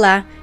Olá,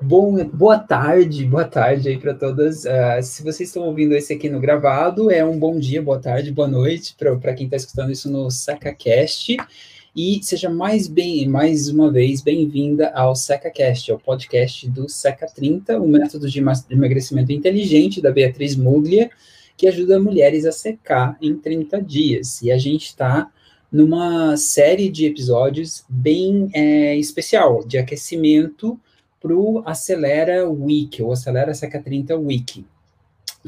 Bom, boa tarde, boa tarde aí para todas. Uh, se vocês estão ouvindo esse aqui no gravado, é um bom dia, boa tarde, boa noite para quem está escutando isso no SacaCast. E seja mais bem, mais uma vez, bem-vinda ao SecaCast, ao podcast do Seca 30, o método de emagrecimento inteligente da Beatriz Muglia, que ajuda mulheres a secar em 30 dias. E a gente está numa série de episódios bem é, especial, de aquecimento para o Acelera Week, ou Acelera Seca 30 Week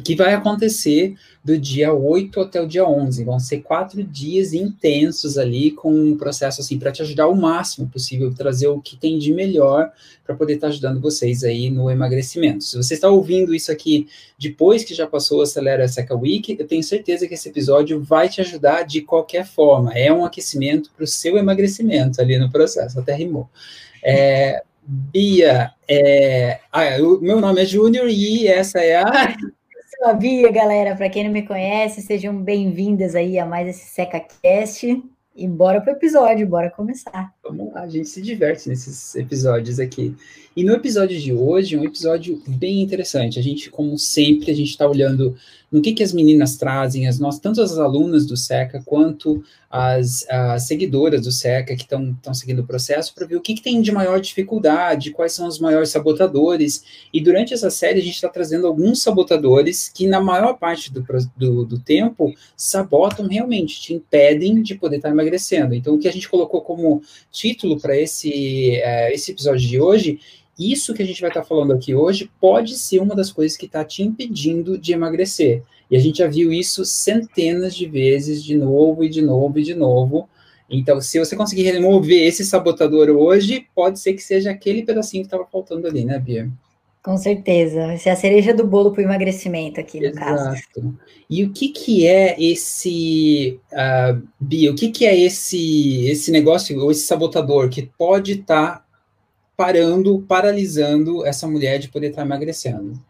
que vai acontecer do dia 8 até o dia 11. Vão ser quatro dias intensos ali, com um processo assim, para te ajudar o máximo possível, trazer o que tem de melhor para poder estar tá ajudando vocês aí no emagrecimento. Se você está ouvindo isso aqui depois que já passou o Acelera Seca Week, eu tenho certeza que esse episódio vai te ajudar de qualquer forma. É um aquecimento para o seu emagrecimento ali no processo, até rimou. É, Bia, é, ah, o meu nome é Júnior e essa é a sou a Bia, galera. Para quem não me conhece, sejam bem-vindas aí a mais esse SecaCast. E bora pro episódio, bora começar. Vamos lá, a gente se diverte nesses episódios aqui. E no episódio de hoje, um episódio bem interessante. A gente, como sempre, a gente está olhando no que, que as meninas trazem, as nossas, tanto as alunas do SECA quanto as, as seguidoras do SECA que estão seguindo o processo, para ver o que, que tem de maior dificuldade, quais são os maiores sabotadores. E durante essa série, a gente está trazendo alguns sabotadores que, na maior parte do, do, do tempo, sabotam realmente, te impedem de poder estar tá emagrecendo. Então, o que a gente colocou como título para esse, uh, esse episódio de hoje isso que a gente vai estar tá falando aqui hoje pode ser uma das coisas que está te impedindo de emagrecer. E a gente já viu isso centenas de vezes, de novo e de novo e de novo. Então, se você conseguir remover esse sabotador hoje, pode ser que seja aquele pedacinho que estava faltando ali, né, Bia? Com certeza. Essa é a cereja do bolo para o emagrecimento aqui, no Exato. caso. E o que, que é esse, uh, Bia, o que, que é esse, esse negócio, ou esse sabotador que pode estar tá parando, paralisando essa mulher de poder estar tá emagrecendo?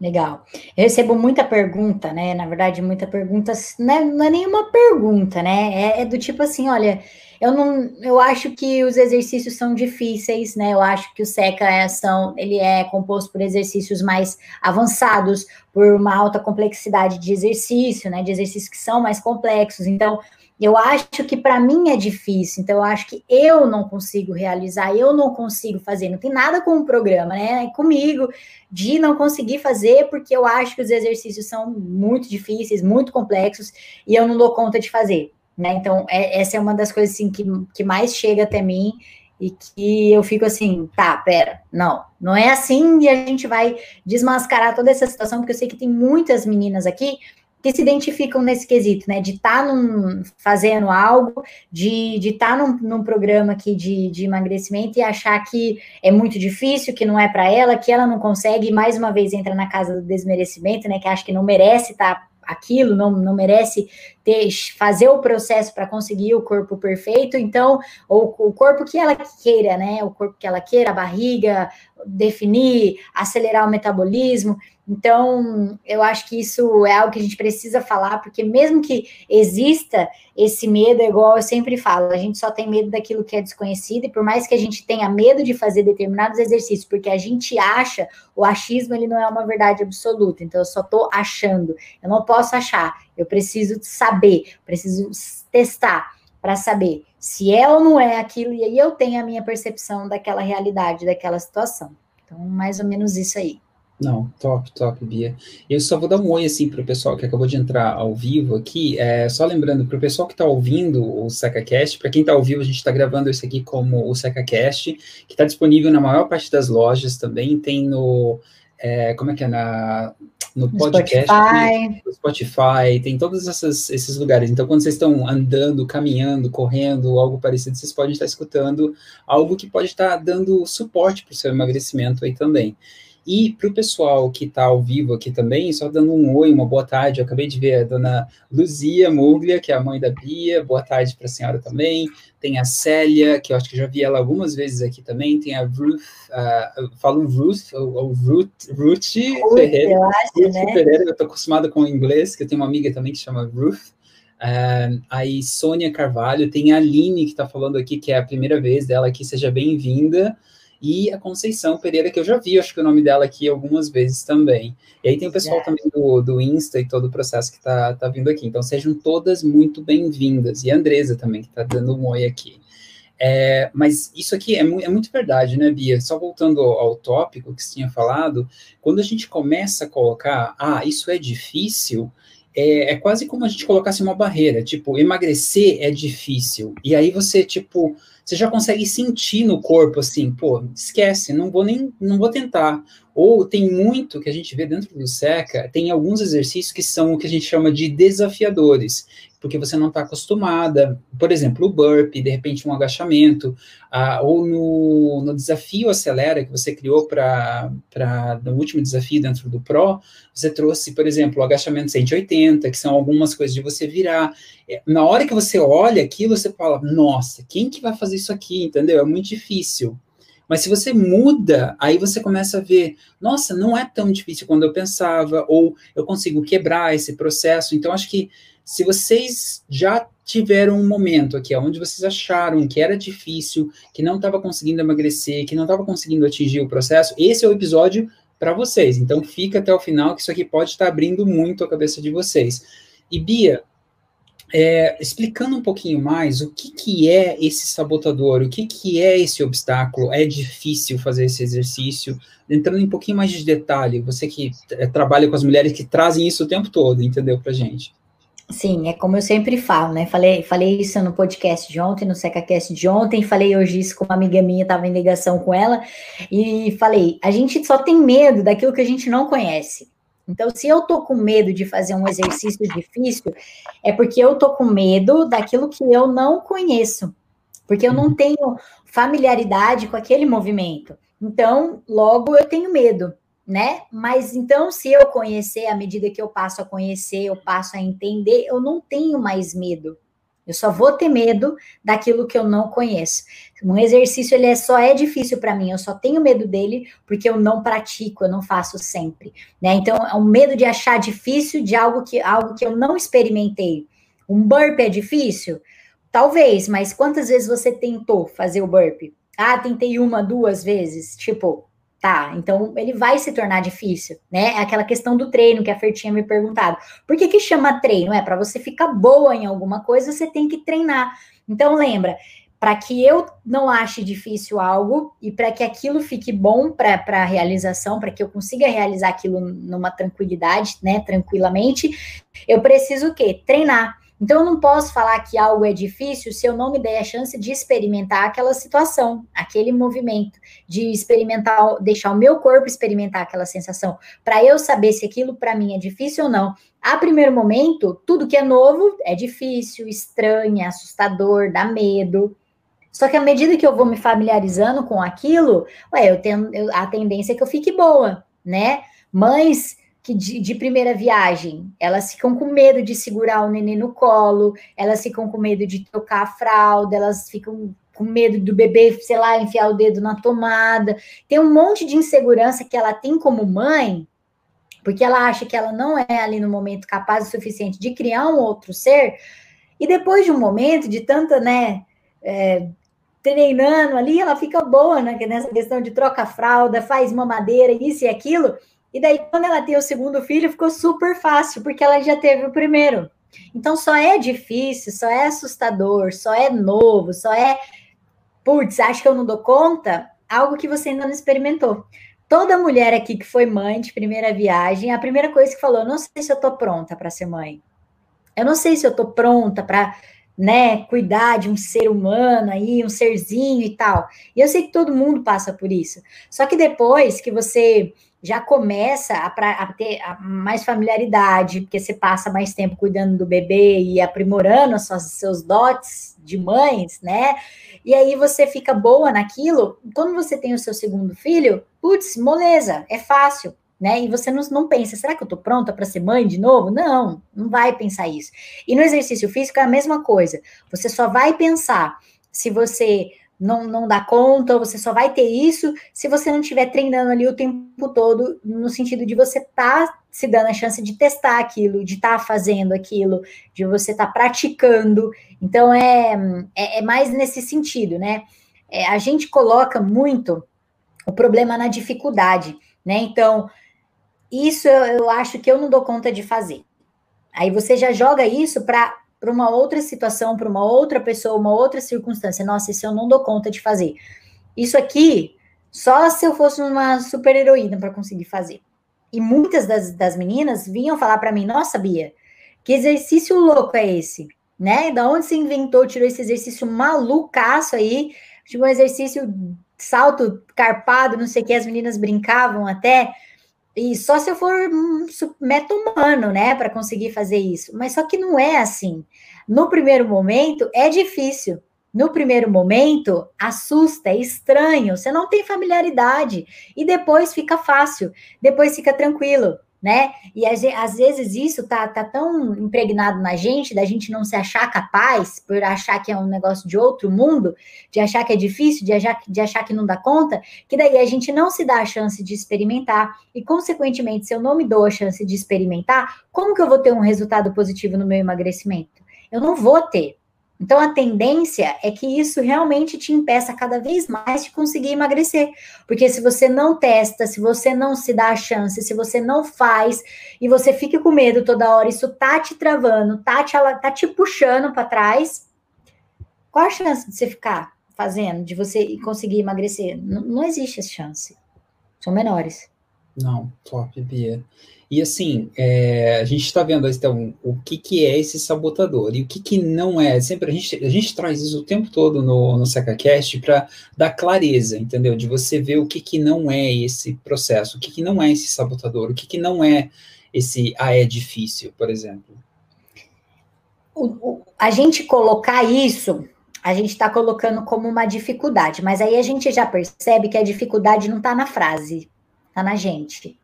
Legal. Eu recebo muita pergunta, né? Na verdade, muita pergunta, não é, não é nenhuma pergunta, né? É, é do tipo assim, olha, eu não, eu acho que os exercícios são difíceis, né? Eu acho que o SECA é ação, ele é composto por exercícios mais avançados, por uma alta complexidade de exercício, né? De exercícios que são mais complexos. Então, eu acho que para mim é difícil, então eu acho que eu não consigo realizar, eu não consigo fazer. Não tem nada com o programa, né? É comigo de não conseguir fazer porque eu acho que os exercícios são muito difíceis, muito complexos e eu não dou conta de fazer. Né? Então, é, essa é uma das coisas assim, que, que mais chega até mim e que eu fico assim, tá, pera, não, não é assim e a gente vai desmascarar toda essa situação, porque eu sei que tem muitas meninas aqui que se identificam nesse quesito, né? De estar tá fazendo algo, de estar tá num, num, programa aqui de, de emagrecimento e achar que é muito difícil, que não é para ela, que ela não consegue, e mais uma vez entra na casa do desmerecimento, né? Que acha que não merece estar tá aquilo, não, não merece ter, fazer o processo para conseguir o corpo perfeito, então, ou o corpo que ela queira, né? O corpo que ela queira, a barriga, definir, acelerar o metabolismo. Então, eu acho que isso é algo que a gente precisa falar, porque mesmo que exista esse medo, é igual eu sempre falo, a gente só tem medo daquilo que é desconhecido, e por mais que a gente tenha medo de fazer determinados exercícios, porque a gente acha, o achismo ele não é uma verdade absoluta, então eu só estou achando, eu não posso achar, eu preciso saber, preciso testar para saber se é ou não é aquilo, e aí eu tenho a minha percepção daquela realidade, daquela situação. Então, mais ou menos isso aí. Não, top, top, Bia. Eu só vou dar um oi assim para o pessoal que acabou de entrar ao vivo aqui. É, só lembrando para o pessoal que está ouvindo o SecaCast, para quem está ao vivo, a gente está gravando isso aqui como o SecaCast, que está disponível na maior parte das lojas também. Tem no. É, como é que é? Na, no podcast, Spotify. no Spotify, tem todos essas, esses lugares. Então, quando vocês estão andando, caminhando, correndo, algo parecido, vocês podem estar escutando algo que pode estar dando suporte para o seu emagrecimento aí também. E para o pessoal que está ao vivo aqui também, só dando um oi, uma boa tarde. Eu acabei de ver a dona Luzia Muglia, que é a mãe da Bia. Boa tarde para a senhora também. Tem a Célia, que eu acho que já vi ela algumas vezes aqui também. Tem a Ruth, uh, falo Ruth, ou, Ruth, Ruth Ferreira. Eu acho, Ruth né? Ferreira, eu estou acostumada com o inglês, que eu tenho uma amiga também que chama Ruth. Uh, aí Sônia Carvalho, tem a Aline que está falando aqui, que é a primeira vez dela aqui, seja bem-vinda e a Conceição Pereira, que eu já vi, acho que o nome dela aqui algumas vezes também. E aí tem o pessoal é. também do, do Insta e todo o processo que está tá vindo aqui. Então sejam todas muito bem-vindas. E a Andresa também, que está dando um oi aqui. É, mas isso aqui é, mu é, muito verdade, né, Bia? Só voltando ao, ao, tópico que você tinha falado, quando a gente começa a colocar, ah, isso é difícil, é, é, quase como a gente colocasse uma barreira, tipo, emagrecer é difícil. E aí você, tipo, você já consegue sentir no corpo assim, pô, esquece, não vou nem, não vou tentar. Ou tem muito que a gente vê dentro do SECA, tem alguns exercícios que são o que a gente chama de desafiadores, porque você não está acostumada. Por exemplo, o burpee, de repente um agachamento, ah, ou no, no desafio Acelera, que você criou para no último desafio dentro do Pro, você trouxe, por exemplo, o agachamento 180, que são algumas coisas de você virar. É, na hora que você olha aquilo, você fala, nossa, quem que vai fazer isso aqui, entendeu? É muito difícil. Mas se você muda, aí você começa a ver, nossa, não é tão difícil quando eu pensava, ou eu consigo quebrar esse processo. Então, acho que se vocês já tiveram um momento aqui onde vocês acharam que era difícil, que não estava conseguindo emagrecer, que não estava conseguindo atingir o processo, esse é o episódio para vocês. Então fica até o final, que isso aqui pode estar tá abrindo muito a cabeça de vocês. E Bia, é, explicando um pouquinho mais o que, que é esse sabotador, o que, que é esse obstáculo, é difícil fazer esse exercício, entrando em um pouquinho mais de detalhe, você que é, trabalha com as mulheres que trazem isso o tempo todo, entendeu, para gente? Sim, é como eu sempre falo, né? Falei, falei isso no podcast de ontem, no SecaCast de ontem, falei hoje isso com uma amiga minha, estava em ligação com ela, e falei: a gente só tem medo daquilo que a gente não conhece. Então, se eu tô com medo de fazer um exercício difícil, é porque eu tô com medo daquilo que eu não conheço, porque eu não uhum. tenho familiaridade com aquele movimento. Então, logo eu tenho medo né? Mas então, se eu conhecer, à medida que eu passo a conhecer, eu passo a entender, eu não tenho mais medo. Eu só vou ter medo daquilo que eu não conheço. Um exercício ele é, só é difícil para mim, eu só tenho medo dele porque eu não pratico, eu não faço sempre, né? Então, é um medo de achar difícil de algo que algo que eu não experimentei. Um burp é difícil? Talvez, mas quantas vezes você tentou fazer o burp? Ah, tentei uma, duas vezes. Tipo, Tá, então ele vai se tornar difícil, né? É aquela questão do treino que a Fer tinha me perguntado. Por que que chama treino? É para você ficar boa em alguma coisa, você tem que treinar. Então lembra, para que eu não ache difícil algo e para que aquilo fique bom para a realização, para que eu consiga realizar aquilo numa tranquilidade, né, tranquilamente, eu preciso o quê? Treinar. Então, eu não posso falar que algo é difícil se eu não me der a chance de experimentar aquela situação, aquele movimento, de experimentar, deixar o meu corpo experimentar aquela sensação, para eu saber se aquilo para mim é difícil ou não. A primeiro momento, tudo que é novo é difícil, estranho, é assustador, dá medo. Só que à medida que eu vou me familiarizando com aquilo, ué, eu tenho eu, a tendência é que eu fique boa, né? Mães que de, de, primeira viagem, elas ficam com medo de segurar o neném no colo, elas ficam com medo de trocar a fralda, elas ficam com medo do bebê, sei lá, enfiar o dedo na tomada. Tem um monte de insegurança que ela tem como mãe, porque ela acha que ela não é ali no momento capaz o suficiente de criar um outro ser. E depois de um momento de tanta, né, é, treinando ali, ela fica boa né, nessa questão de troca fralda, faz mamadeira, isso e aquilo. E daí, quando ela tem o segundo filho, ficou super fácil, porque ela já teve o primeiro. Então, só é difícil, só é assustador, só é novo, só é. Putz, acho que eu não dou conta? Algo que você ainda não experimentou. toda mulher aqui que foi mãe de primeira viagem, a primeira coisa que falou, não sei se eu tô pronta para ser mãe. Eu não sei se eu tô pronta para, né, cuidar de um ser humano aí, um serzinho e tal. E eu sei que todo mundo passa por isso. Só que depois que você já começa a, pra, a ter a mais familiaridade, porque você passa mais tempo cuidando do bebê e aprimorando os seus dotes de mães, né? E aí você fica boa naquilo. Quando você tem o seu segundo filho, putz, moleza, é fácil, né? E você não, não pensa, será que eu tô pronta para ser mãe de novo? Não, não vai pensar isso. E no exercício físico é a mesma coisa. Você só vai pensar se você não, não dá conta, você só vai ter isso se você não estiver treinando ali o tempo todo, no sentido de você estar tá se dando a chance de testar aquilo, de estar tá fazendo aquilo, de você estar tá praticando. Então, é, é, é, mais nesse sentido, né? É, a gente coloca muito o problema na dificuldade, né? Então, isso eu, eu acho que eu não dou conta de fazer. Aí você já joga isso para para uma outra situação, para uma outra pessoa, uma outra circunstância. Nossa, isso eu não dou conta de fazer. Isso aqui, só se eu fosse uma super heroína para conseguir fazer. E muitas das, das meninas vinham falar para mim: Nossa, Bia, que exercício louco é esse? Né? Da onde você inventou, tirou esse exercício malucaço aí? Tipo um exercício salto carpado, não sei o que, as meninas brincavam até. E só se eu for um meta-humano, né, para conseguir fazer isso. Mas só que não é assim. No primeiro momento, é difícil. No primeiro momento, assusta, é estranho, você não tem familiaridade. E depois fica fácil, depois fica tranquilo né? E às vezes isso tá, tá tão impregnado na gente, da gente não se achar capaz, por achar que é um negócio de outro mundo, de achar que é difícil, de achar, de achar que não dá conta, que daí a gente não se dá a chance de experimentar, e consequentemente, se eu não me dou a chance de experimentar, como que eu vou ter um resultado positivo no meu emagrecimento? Eu não vou ter. Então, a tendência é que isso realmente te impeça cada vez mais de conseguir emagrecer. Porque se você não testa, se você não se dá a chance, se você não faz e você fica com medo toda hora, isso tá te travando, tá te, tá te puxando para trás, qual a chance de você ficar fazendo, de você conseguir emagrecer? Não, não existe essa chance. São menores. Não, top, Bia. E assim, é, a gente está vendo então o que, que é esse sabotador e o que, que não é. Sempre a gente, a gente traz isso o tempo todo no, no SacaCast para dar clareza, entendeu? De você ver o que, que não é esse processo, o que, que não é esse sabotador, o que, que não é esse ah, é difícil, por exemplo. O, o, a gente colocar isso, a gente está colocando como uma dificuldade, mas aí a gente já percebe que a dificuldade não está na frase, está na gente.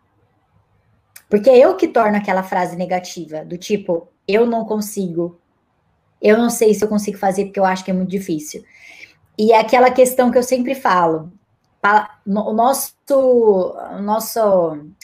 Porque é eu que torno aquela frase negativa, do tipo, eu não consigo, eu não sei se eu consigo fazer porque eu acho que é muito difícil. E é aquela questão que eu sempre falo, o nosso, o nosso,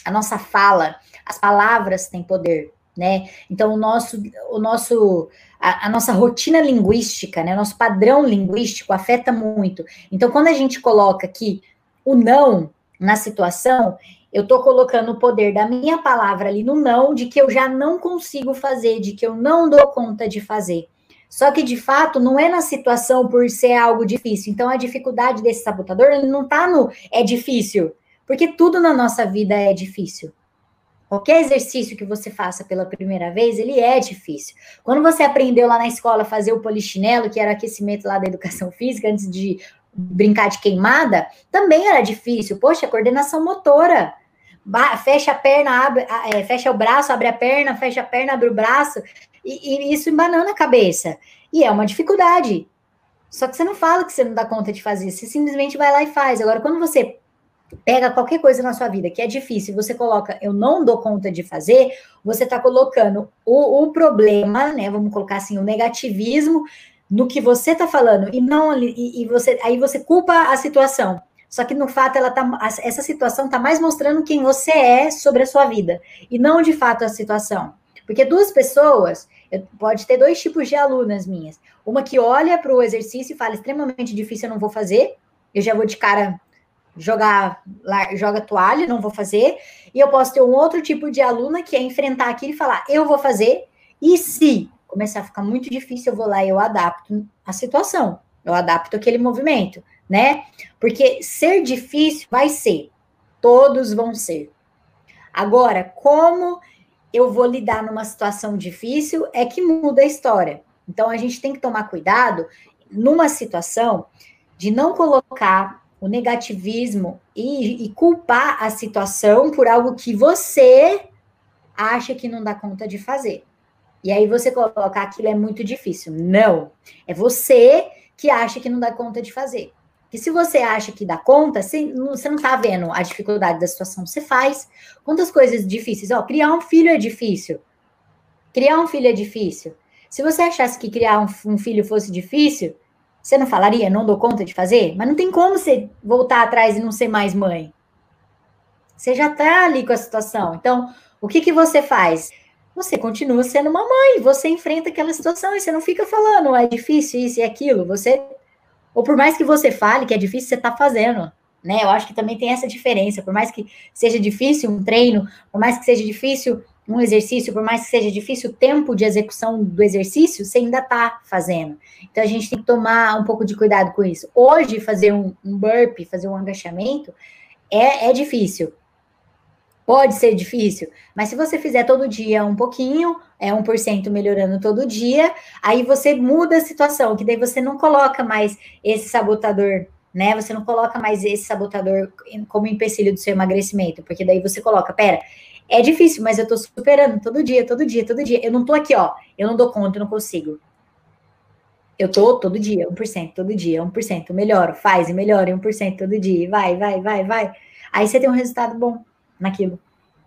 a nossa fala, as palavras têm poder, né? Então o nosso, o nosso, a, a, nossa rotina linguística, né? Nosso padrão linguístico afeta muito. Então quando a gente coloca aqui o não na situação, eu estou colocando o poder da minha palavra ali no não, de que eu já não consigo fazer, de que eu não dou conta de fazer. Só que, de fato, não é na situação por ser algo difícil. Então, a dificuldade desse sabotador ele não está no é difícil, porque tudo na nossa vida é difícil. Qualquer exercício que você faça pela primeira vez, ele é difícil. Quando você aprendeu lá na escola a fazer o polichinelo, que era aquecimento lá da educação física, antes de brincar de queimada, também era difícil. Poxa, coordenação motora fecha a perna, abre, é, fecha o braço, abre a perna, fecha a perna, abre o braço, e, e isso embanana a cabeça. E é uma dificuldade. Só que você não fala que você não dá conta de fazer, você simplesmente vai lá e faz. Agora, quando você pega qualquer coisa na sua vida que é difícil, você coloca eu não dou conta de fazer, você está colocando o, o, problema, né? Vamos colocar assim, o negativismo no que você está falando, e não e, e você aí você culpa a situação. Só que no fato ela tá, essa situação está mais mostrando quem você é sobre a sua vida e não de fato a situação. Porque duas pessoas, pode ter dois tipos de alunas minhas. Uma que olha para o exercício e fala extremamente difícil, eu não vou fazer. Eu já vou de cara jogar, joga toalha, não vou fazer. E eu posso ter um outro tipo de aluna que é enfrentar aquilo e falar, eu vou fazer. E se começar a ficar muito difícil, eu vou lá e eu adapto a situação. Eu adapto aquele movimento né? Porque ser difícil vai ser. Todos vão ser. Agora, como eu vou lidar numa situação difícil é que muda a história. Então, a gente tem que tomar cuidado numa situação de não colocar o negativismo e, e culpar a situação por algo que você acha que não dá conta de fazer. E aí você coloca aquilo é muito difícil. Não. É você que acha que não dá conta de fazer. Que se você acha que dá conta, você não, você não tá vendo a dificuldade da situação, você faz. Quantas coisas difíceis? Ó, criar um filho é difícil. Criar um filho é difícil. Se você achasse que criar um, um filho fosse difícil, você não falaria, não dou conta de fazer? Mas não tem como você voltar atrás e não ser mais mãe. Você já tá ali com a situação. Então, o que, que você faz? Você continua sendo uma mãe, você enfrenta aquela situação e você não fica falando, é difícil isso e aquilo, você ou por mais que você fale que é difícil, você está fazendo, né? Eu acho que também tem essa diferença, por mais que seja difícil um treino, por mais que seja difícil um exercício, por mais que seja difícil o tempo de execução do exercício, você ainda está fazendo. Então a gente tem que tomar um pouco de cuidado com isso. Hoje, fazer um, um burpee, fazer um agachamento, é, é difícil. Pode ser difícil, mas se você fizer todo dia um pouquinho, é 1% melhorando todo dia, aí você muda a situação, que daí você não coloca mais esse sabotador, né? Você não coloca mais esse sabotador como empecilho do seu emagrecimento, porque daí você coloca, pera, é difícil, mas eu tô superando todo dia, todo dia, todo dia. Eu não tô aqui, ó, eu não dou conta, eu não consigo. Eu tô todo dia, 1%, todo dia, 1%, melhoro, faz e melhora, 1% todo dia, vai, vai, vai, vai. Aí você tem um resultado bom naquilo.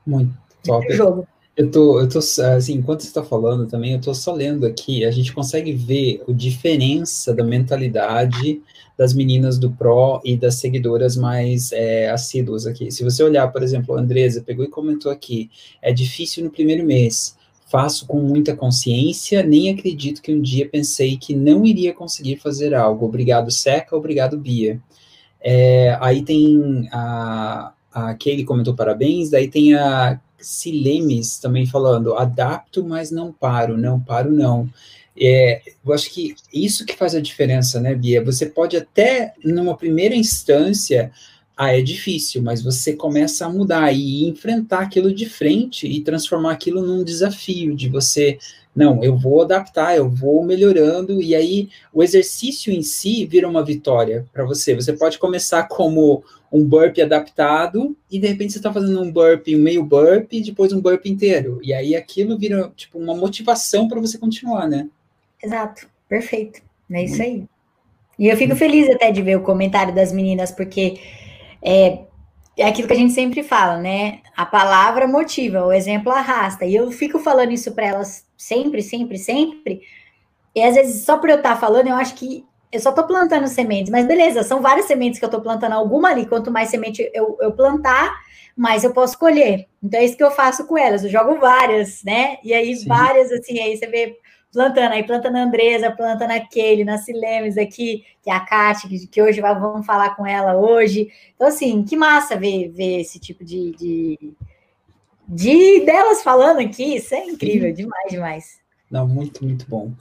Muito top. Jogo. Eu tô, eu tô, assim, enquanto você está falando também, eu tô só lendo aqui, a gente consegue ver a diferença da mentalidade das meninas do Pro e das seguidoras mais é, assíduas aqui. Se você olhar, por exemplo, a Andresa pegou e comentou aqui, é difícil no primeiro mês, faço com muita consciência, nem acredito que um dia pensei que não iria conseguir fazer algo. Obrigado, Seca, obrigado, Bia. É, aí tem a, a Kelly comentou parabéns, daí tem a Silemes também falando, adapto, mas não paro, não paro, não. É, eu acho que isso que faz a diferença, né, Bia? Você pode até, numa primeira instância, ah, é difícil, mas você começa a mudar e enfrentar aquilo de frente e transformar aquilo num desafio de você, não, eu vou adaptar, eu vou melhorando, e aí o exercício em si vira uma vitória para você. Você pode começar como um burp adaptado e de repente você está fazendo um burp, um meio burp e depois um burp inteiro. E aí aquilo vira tipo uma motivação para você continuar, né? Exato, perfeito. É isso aí. E eu fico feliz até de ver o comentário das meninas, porque é, é aquilo que a gente sempre fala, né? A palavra motiva, o exemplo arrasta. E eu fico falando isso para elas sempre, sempre, sempre. E às vezes, só por eu estar tá falando, eu acho que eu só estou plantando sementes, mas beleza, são várias sementes que eu estou plantando, alguma ali. Quanto mais semente eu, eu plantar, mais eu posso colher. Então é isso que eu faço com elas, eu jogo várias, né? E aí, Sim. várias, assim, aí você vê plantando, aí planta na Andresa, planta naquele, na Silemes aqui, que é a Kátia, que, que hoje vamos falar com ela hoje. Então, assim, que massa ver, ver esse tipo de, de, de delas falando aqui, isso é incrível, Sim. demais, demais. Não, muito, muito bom.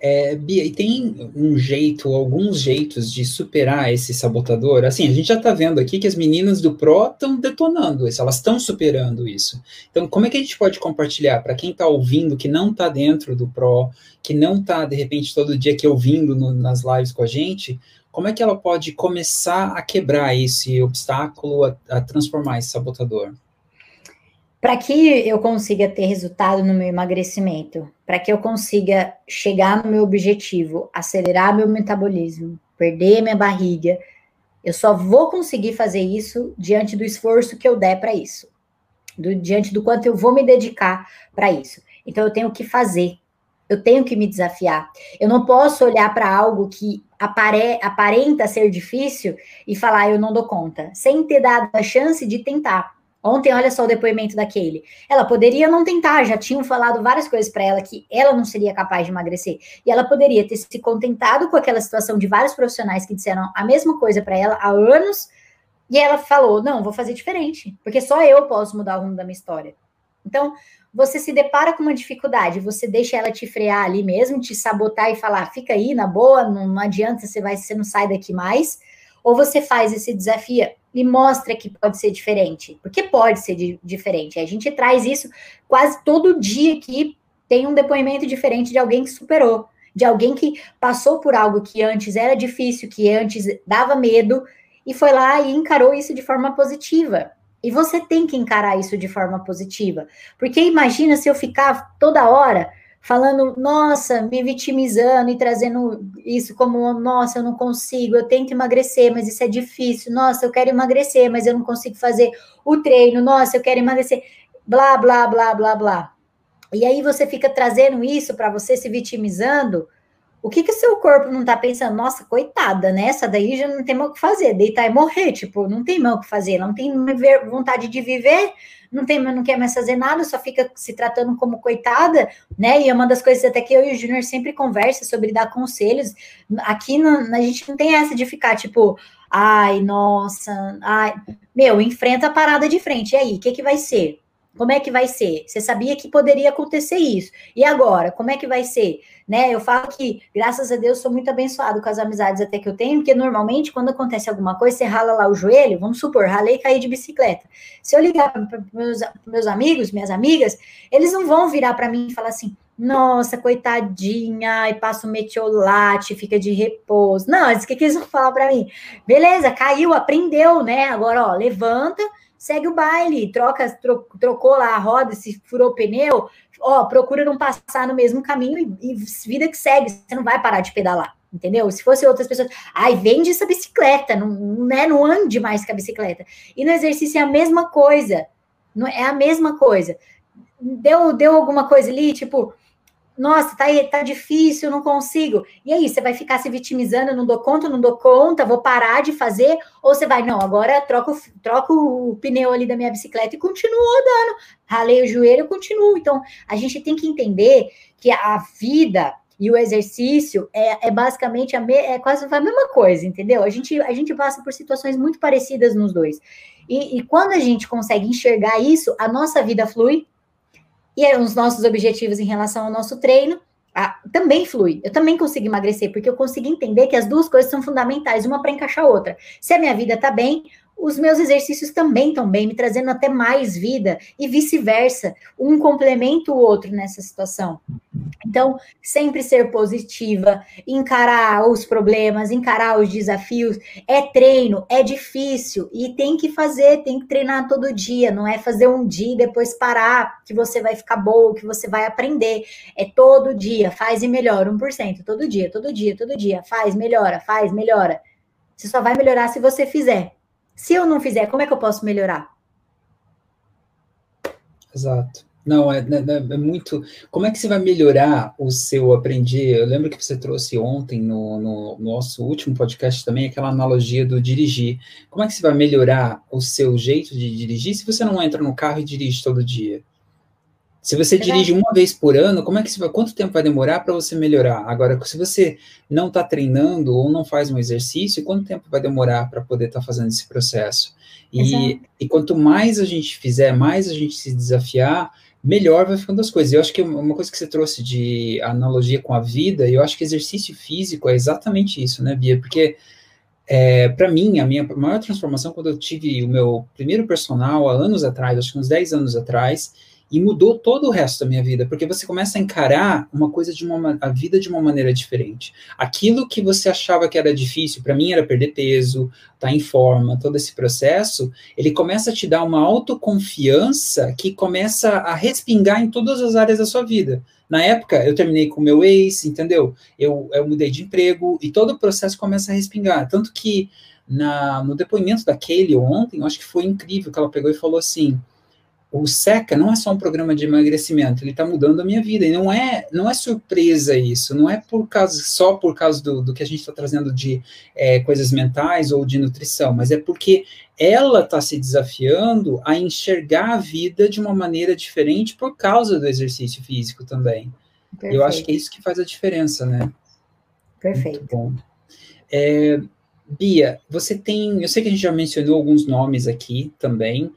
É, Bia, e tem um jeito, alguns jeitos de superar esse sabotador? Assim, a gente já está vendo aqui que as meninas do Pro estão detonando isso, elas estão superando isso. Então, como é que a gente pode compartilhar para quem está ouvindo, que não está dentro do Pro, que não está, de repente, todo dia aqui ouvindo no, nas lives com a gente, como é que ela pode começar a quebrar esse obstáculo, a, a transformar esse sabotador? Para que eu consiga ter resultado no meu emagrecimento, para que eu consiga chegar no meu objetivo, acelerar meu metabolismo, perder minha barriga, eu só vou conseguir fazer isso diante do esforço que eu der para isso, do, diante do quanto eu vou me dedicar para isso. Então eu tenho que fazer, eu tenho que me desafiar. Eu não posso olhar para algo que apare, aparenta ser difícil e falar eu não dou conta, sem ter dado a chance de tentar. Ontem, olha só o depoimento daquele. Ela poderia não tentar, já tinham falado várias coisas para ela que ela não seria capaz de emagrecer. E ela poderia ter se contentado com aquela situação de vários profissionais que disseram a mesma coisa para ela há anos. E ela falou: não, vou fazer diferente, porque só eu posso mudar o rumo da minha história. Então, você se depara com uma dificuldade, você deixa ela te frear ali mesmo, te sabotar e falar: fica aí, na boa, não, não adianta, você, vai, você não sai daqui mais. Ou você faz esse desafio, e mostra que pode ser diferente, porque pode ser di diferente. A gente traz isso quase todo dia que tem um depoimento diferente de alguém que superou, de alguém que passou por algo que antes era difícil, que antes dava medo e foi lá e encarou isso de forma positiva. E você tem que encarar isso de forma positiva, porque imagina se eu ficar toda hora falando, nossa, me vitimizando e trazendo isso como, nossa, eu não consigo, eu tento emagrecer, mas isso é difícil, nossa, eu quero emagrecer, mas eu não consigo fazer o treino, nossa, eu quero emagrecer, blá, blá, blá, blá, blá. E aí você fica trazendo isso para você se vitimizando, o que que seu corpo não tá pensando? Nossa, coitada, né? Essa daí já não tem mais o que fazer, deitar e morrer, tipo, não tem mais o que fazer, não tem vontade de viver, não tem, não quer mais fazer nada, só fica se tratando como coitada, né? E é uma das coisas até que eu e o Júnior sempre conversa sobre dar conselhos. Aqui na, a gente não tem essa de ficar tipo, ai, nossa, ai, meu, enfrenta a parada de frente. E aí, o que que vai ser? Como é que vai ser? Você sabia que poderia acontecer isso. E agora, como é que vai ser? Né? Eu falo que, graças a Deus, sou muito abençoado com as amizades até que eu tenho, porque normalmente, quando acontece alguma coisa, você rala lá o joelho, vamos supor, ralei e caí de bicicleta. Se eu ligar para meus, meus amigos, minhas amigas, eles não vão virar para mim e falar assim, nossa, coitadinha, e passa o metiolate, fica de repouso. Não, o que, que eles vão falar para mim? Beleza, caiu, aprendeu, né? Agora, ó, levanta, segue o baile, troca, tro, trocou lá a roda, se furou o pneu, ó, procura não passar no mesmo caminho e, e, vida que segue, você não vai parar de pedalar, entendeu? Se fosse outras pessoas, ai, vende essa bicicleta, não, né, não ande mais com a bicicleta. E no exercício é a mesma coisa, não é a mesma coisa. Deu, deu alguma coisa ali, tipo, nossa, tá, tá difícil, não consigo. E aí, você vai ficar se vitimizando, não dou conta, não dou conta, vou parar de fazer, ou você vai, não, agora troco, troco o pneu ali da minha bicicleta e continuo rodando. Ralei o joelho, continuo. Então, a gente tem que entender que a vida e o exercício é, é basicamente a me, é quase a mesma coisa, entendeu? A gente, a gente passa por situações muito parecidas nos dois. E, e quando a gente consegue enxergar isso, a nossa vida flui, e os nossos objetivos em relação ao nosso treino ah, também flui. Eu também consigo emagrecer, porque eu consigo entender que as duas coisas são fundamentais, uma para encaixar a outra. Se a minha vida está bem, os meus exercícios também estão bem, me trazendo até mais vida e vice-versa. Um complementa o outro nessa situação. Então, sempre ser positiva, encarar os problemas, encarar os desafios. É treino, é difícil e tem que fazer, tem que treinar todo dia. Não é fazer um dia e depois parar que você vai ficar boa, que você vai aprender. É todo dia, faz e melhora, 1%, todo dia, todo dia, todo dia. Faz, melhora, faz, melhora. Você só vai melhorar se você fizer. Se eu não fizer, como é que eu posso melhorar? Exato. Não, é, né, é, muito. Como é que você vai melhorar o seu aprender? Eu lembro que você trouxe ontem no, no, nosso último podcast também aquela analogia do dirigir. Como é que você vai melhorar o seu jeito de dirigir se você não entra no carro e dirige todo dia? Se você dirige uma vez por ano, como é que você vai, quanto tempo vai demorar para você melhorar? Agora, se você não está treinando ou não faz um exercício, quanto tempo vai demorar para poder estar tá fazendo esse processo? E, e, quanto mais a gente fizer, mais a gente se desafiar, melhor vai ficando as coisas. Eu acho que uma coisa que você trouxe de analogia com a vida, eu acho que exercício físico é exatamente isso, né, Bia? Porque é, para mim, a minha maior transformação, quando eu tive o meu primeiro personal há anos atrás, acho que uns 10 anos atrás, e mudou todo o resto da minha vida, porque você começa a encarar uma coisa de uma a vida de uma maneira diferente. Aquilo que você achava que era difícil, para mim era perder peso, estar tá em forma, todo esse processo, ele começa a te dar uma autoconfiança que começa a respingar em todas as áreas da sua vida. Na época, eu terminei com o meu ex, entendeu? Eu, eu mudei de emprego e todo o processo começa a respingar. Tanto que na, no depoimento da Kaylee ontem, eu acho que foi incrível que ela pegou e falou assim: o SECA não é só um programa de emagrecimento, ele está mudando a minha vida. E não é, não é surpresa isso, não é por causa, só por causa do, do que a gente está trazendo de é, coisas mentais ou de nutrição, mas é porque ela está se desafiando a enxergar a vida de uma maneira diferente por causa do exercício físico também. Perfeito. Eu acho que é isso que faz a diferença, né? Perfeito. Muito bom. É, Bia, você tem. Eu sei que a gente já mencionou alguns nomes aqui também.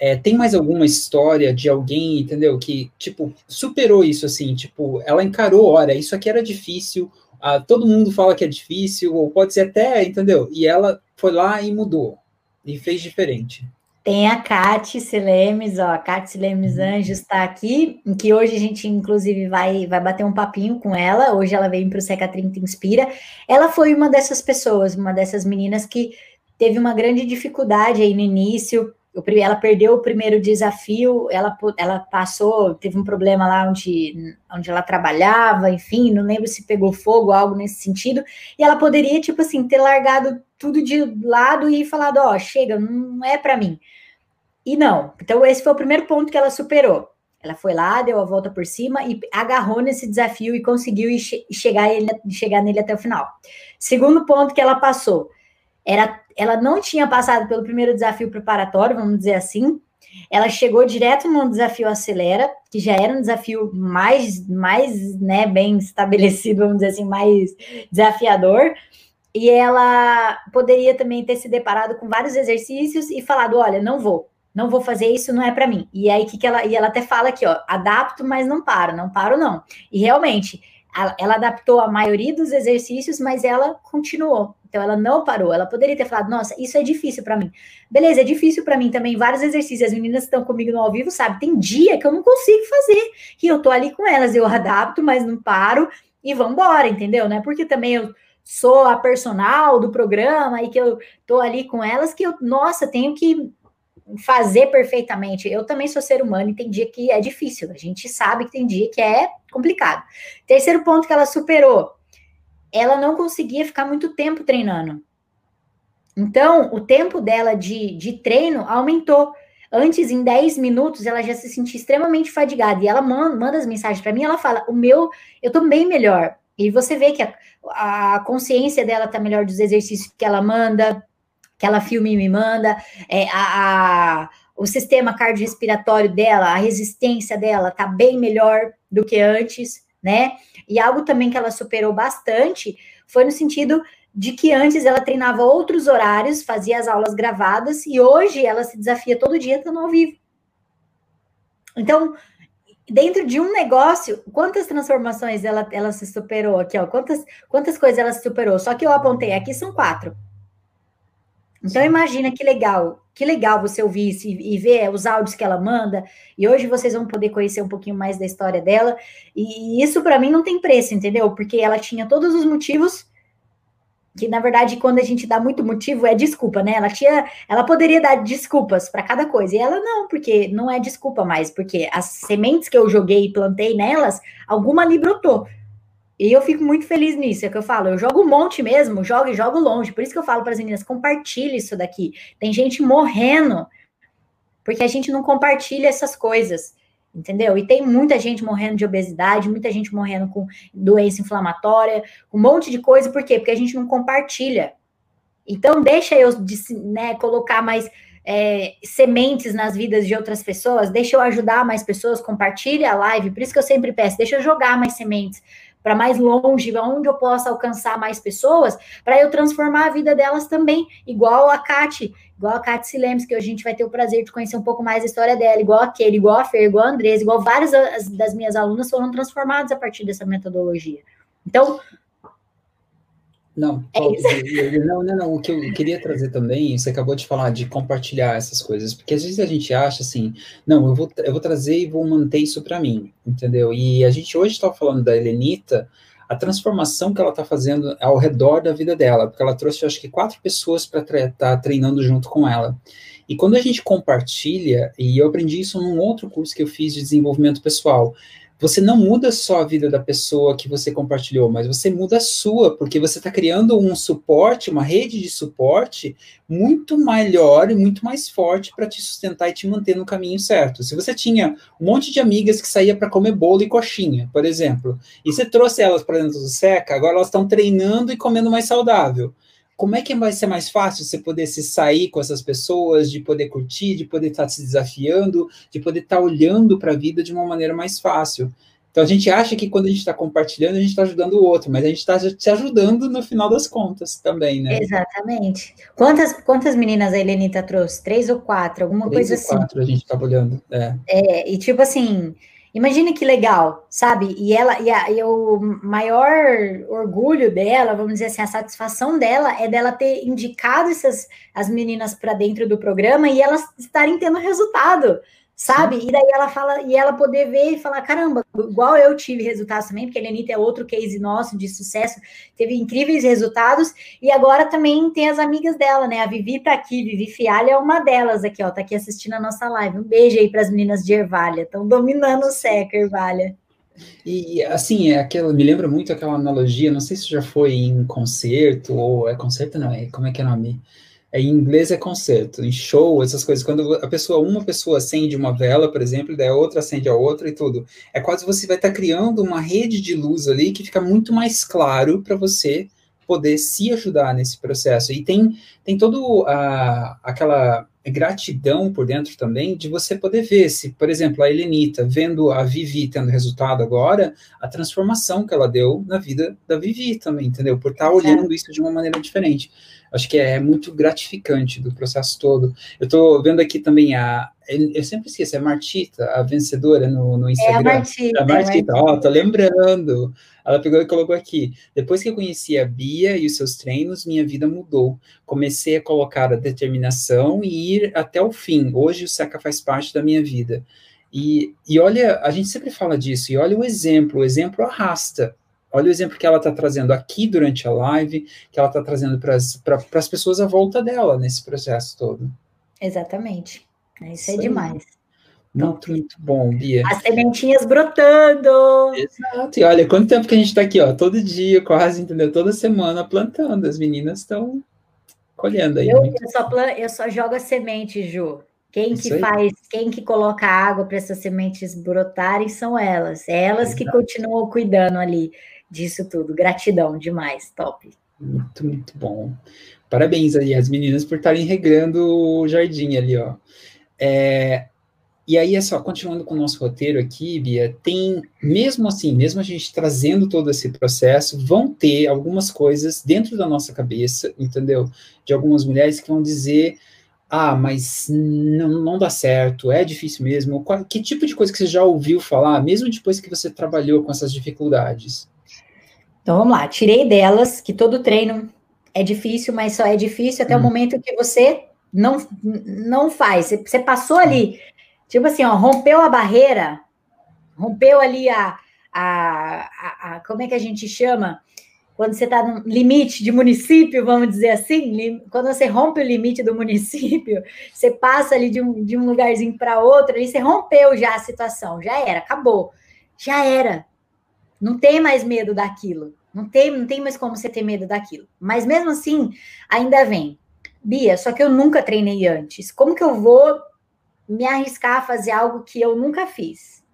É, tem mais alguma história de alguém, entendeu, que, tipo, superou isso, assim, tipo, ela encarou, olha, isso aqui era difícil, ah, todo mundo fala que é difícil, ou pode ser até, entendeu, e ela foi lá e mudou. e fez diferente. Tem a Kate Silemes, ó, a Kate Silemes uhum. Anjos está aqui, que hoje a gente, inclusive, vai, vai bater um papinho com ela. Hoje ela veio para o Seca 30 Inspira. Ela foi uma dessas pessoas, uma dessas meninas que teve uma grande dificuldade aí no início. Ela perdeu o primeiro desafio, ela, ela passou, teve um problema lá onde, onde ela trabalhava, enfim, não lembro se pegou fogo, algo nesse sentido, e ela poderia, tipo assim, ter largado tudo de lado e falado, ó, oh, chega, não é para mim. E não. Então, esse foi o primeiro ponto que ela superou. Ela foi lá, deu a volta por cima e agarrou nesse desafio e conseguiu chegar, ele, chegar nele até o final. Segundo ponto que ela passou, era, ela não tinha passado pelo primeiro desafio preparatório, vamos dizer assim. Ela chegou direto no desafio acelera, que já era um desafio mais, mais né, bem estabelecido, vamos dizer assim, mais desafiador. E ela poderia também ter se deparado com vários exercícios e falado: olha, não vou não vou fazer isso, não é para mim. E aí que, que ela e ela até fala aqui, ó, adapto, mas não paro, não paro não. E realmente, ela, adaptou a maioria dos exercícios, mas ela continuou. Então ela não parou. Ela poderia ter falado: "Nossa, isso é difícil para mim". Beleza, é difícil para mim também vários exercícios. As meninas que estão comigo no ao vivo, sabe? Tem dia que eu não consigo fazer. E eu tô ali com elas, eu adapto, mas não paro e vamos embora, entendeu? Né? Porque também eu sou a personal do programa e que eu tô ali com elas que eu, nossa, tenho que fazer perfeitamente. Eu também sou ser humano e tem dia que é difícil. A gente sabe que tem dia que é complicado. Terceiro ponto que ela superou. Ela não conseguia ficar muito tempo treinando. Então, o tempo dela de, de treino aumentou. Antes, em 10 minutos, ela já se sentia extremamente fadigada. E ela manda, manda as mensagens para mim, ela fala: O meu, eu tô bem melhor. E você vê que a, a consciência dela tá melhor dos exercícios que ela manda, que ela filme e me manda, é, a, a, o sistema cardiorrespiratório dela, a resistência dela tá bem melhor do que antes, né? E algo também que ela superou bastante foi no sentido de que antes ela treinava outros horários, fazia as aulas gravadas, e hoje ela se desafia todo dia estando ao vivo. Então, dentro de um negócio, quantas transformações ela, ela se superou aqui, ó? Quantas, quantas coisas ela se superou? Só que eu apontei aqui são quatro. Então imagina que legal, que legal você ouvir isso e, e ver os áudios que ela manda. E hoje vocês vão poder conhecer um pouquinho mais da história dela. E isso para mim não tem preço, entendeu? Porque ela tinha todos os motivos que na verdade quando a gente dá muito motivo é desculpa, né? Ela tinha, ela poderia dar desculpas para cada coisa e ela não, porque não é desculpa mais, porque as sementes que eu joguei e plantei nelas, alguma ali brotou. E eu fico muito feliz nisso, é que eu falo, eu jogo um monte mesmo, jogo e jogo longe. Por isso que eu falo para as meninas, compartilhe isso daqui. Tem gente morrendo porque a gente não compartilha essas coisas, entendeu? E tem muita gente morrendo de obesidade, muita gente morrendo com doença inflamatória, um monte de coisa, por quê? Porque a gente não compartilha. Então, deixa eu né, colocar mais é, sementes nas vidas de outras pessoas, deixa eu ajudar mais pessoas, compartilhe a live, por isso que eu sempre peço, deixa eu jogar mais sementes para mais longe, onde eu possa alcançar mais pessoas, para eu transformar a vida delas também, igual a Kate, igual a Kate Silemes, que a gente vai ter o prazer de conhecer um pouco mais a história dela, igual aquele, igual a Fer, igual a Andresa, igual várias das minhas alunas foram transformadas a partir dessa metodologia. Então, não, é não, não, não. O que eu queria trazer também, você acabou de falar de compartilhar essas coisas, porque às vezes a gente acha assim, não, eu vou, eu vou trazer e vou manter isso para mim, entendeu? E a gente hoje está falando da Helenita, a transformação que ela está fazendo ao redor da vida dela, porque ela trouxe, acho que, quatro pessoas para estar tá treinando junto com ela. E quando a gente compartilha, e eu aprendi isso num outro curso que eu fiz de desenvolvimento pessoal, você não muda só a vida da pessoa que você compartilhou, mas você muda a sua, porque você está criando um suporte, uma rede de suporte muito melhor e muito mais forte para te sustentar e te manter no caminho certo. Se você tinha um monte de amigas que saía para comer bolo e coxinha, por exemplo, e você trouxe elas para dentro do seca, agora elas estão treinando e comendo mais saudável como é que vai ser mais fácil você poder se sair com essas pessoas, de poder curtir, de poder estar tá se desafiando, de poder estar tá olhando para a vida de uma maneira mais fácil. Então a gente acha que quando a gente está compartilhando, a gente está ajudando o outro, mas a gente está te ajudando no final das contas também, né? Exatamente. Quantas, quantas meninas a Helenita trouxe? Três ou quatro? Alguma Três coisa ou assim? Quatro a gente estava olhando. É. é, e tipo assim, Imagine que legal, sabe? E ela e, a, e, o maior orgulho dela, vamos dizer assim, a satisfação dela é dela ter indicado essas as meninas para dentro do programa e elas estarem tendo resultado sabe? E daí ela fala, e ela poder ver e falar, caramba, igual eu tive resultados também, porque a Lenita é outro case nosso de sucesso, teve incríveis resultados, e agora também tem as amigas dela, né? A Vivi tá aqui, Vivi Fialha é uma delas aqui, ó, tá aqui assistindo a nossa live. Um beijo aí para as meninas de Ervalha, estão dominando o SECA, Ervalha. E assim, é aquela, me lembra muito aquela analogia, não sei se já foi em concerto, ou é concerto, não, é como é que é o nome? É, em inglês é concerto, em show, essas coisas. Quando a pessoa, uma pessoa acende uma vela, por exemplo, daí a outra acende a outra e tudo. É quase você vai estar tá criando uma rede de luz ali que fica muito mais claro para você poder se ajudar nesse processo. E tem, tem todo a, aquela gratidão por dentro também de você poder ver se, por exemplo, a Helenita vendo a Vivi tendo resultado agora, a transformação que ela deu na vida da Vivi também, entendeu? Por estar tá olhando isso de uma maneira diferente. Acho que é muito gratificante do processo todo. Eu estou vendo aqui também a. Eu sempre esqueço, é a Martita, a vencedora no, no Instagram. É a Martita. A Martita, ó, oh, tô lembrando. Ela pegou e colocou aqui. Depois que eu conheci a Bia e os seus treinos, minha vida mudou. Comecei a colocar a determinação e ir até o fim. Hoje o Seca faz parte da minha vida. E, e olha, a gente sempre fala disso, e olha o exemplo, o exemplo arrasta. Olha o exemplo que ela está trazendo aqui durante a live, que ela está trazendo para as pessoas à volta dela nesse processo todo. Exatamente. Isso, Isso é aí. demais. Muito, muito bom, Bia. As sementinhas brotando. Exato. E olha, quanto tempo que a gente está aqui, ó, todo dia, quase, entendeu? Toda semana plantando. As meninas estão colhendo aí. Eu, eu, só plan... eu só jogo a semente, Ju. Quem Isso que aí. faz, quem que coloca água para essas sementes brotarem são elas. É elas Exato. que continuam cuidando ali disso tudo. Gratidão demais, top. Muito, muito bom. Parabéns aí às meninas por estarem regando o jardim ali, ó. É, e aí, é só, continuando com o nosso roteiro aqui, Bia, tem, mesmo assim, mesmo a gente trazendo todo esse processo, vão ter algumas coisas dentro da nossa cabeça, entendeu? De algumas mulheres que vão dizer, ah, mas não, não dá certo, é difícil mesmo. Qual, que tipo de coisa que você já ouviu falar, mesmo depois que você trabalhou com essas dificuldades? Então vamos lá, tirei delas que todo treino é difícil, mas só é difícil até hum. o momento que você não não faz. Você, você passou ali, tipo assim, ó, rompeu a barreira, rompeu ali a, a, a, a como é que a gente chama? Quando você está no limite de município, vamos dizer assim, quando você rompe o limite do município, você passa ali de um, de um lugarzinho para outro, e você rompeu já a situação, já era, acabou, já era. Não tem mais medo daquilo. Não tem, não tem mais como você ter medo daquilo. Mas mesmo assim, ainda vem. Bia, só que eu nunca treinei antes. Como que eu vou me arriscar a fazer algo que eu nunca fiz?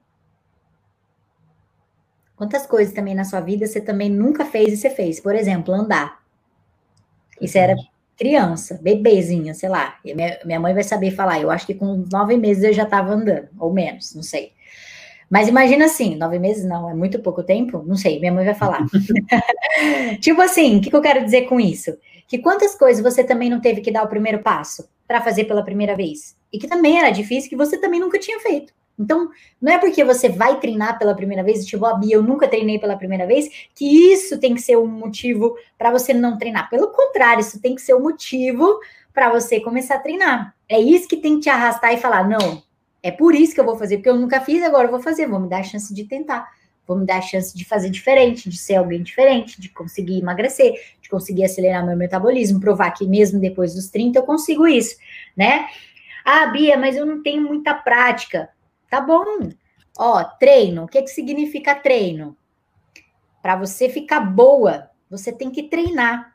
Quantas coisas também na sua vida você também nunca fez e você fez? Por exemplo, andar. Isso era criança, bebezinha, sei lá. Minha, minha mãe vai saber falar. Eu acho que com nove meses eu já estava andando, ou menos, não sei. Mas imagina assim, nove meses não, é muito pouco tempo? Não sei, minha mãe vai falar. tipo assim, o que, que eu quero dizer com isso? Que quantas coisas você também não teve que dar o primeiro passo para fazer pela primeira vez? E que também era difícil, que você também nunca tinha feito. Então, não é porque você vai treinar pela primeira vez, tipo, a Bia, eu nunca treinei pela primeira vez, que isso tem que ser um motivo para você não treinar. Pelo contrário, isso tem que ser um motivo para você começar a treinar. É isso que tem que te arrastar e falar: não, é por isso que eu vou fazer, porque eu nunca fiz, agora eu vou fazer, vou me dar a chance de tentar, vou me dar a chance de fazer diferente, de ser alguém diferente, de conseguir emagrecer, conseguir acelerar meu metabolismo, provar que mesmo depois dos 30 eu consigo isso, né? Ah, Bia, mas eu não tenho muita prática. Tá bom. Ó, treino, o que que significa treino? Para você ficar boa, você tem que treinar.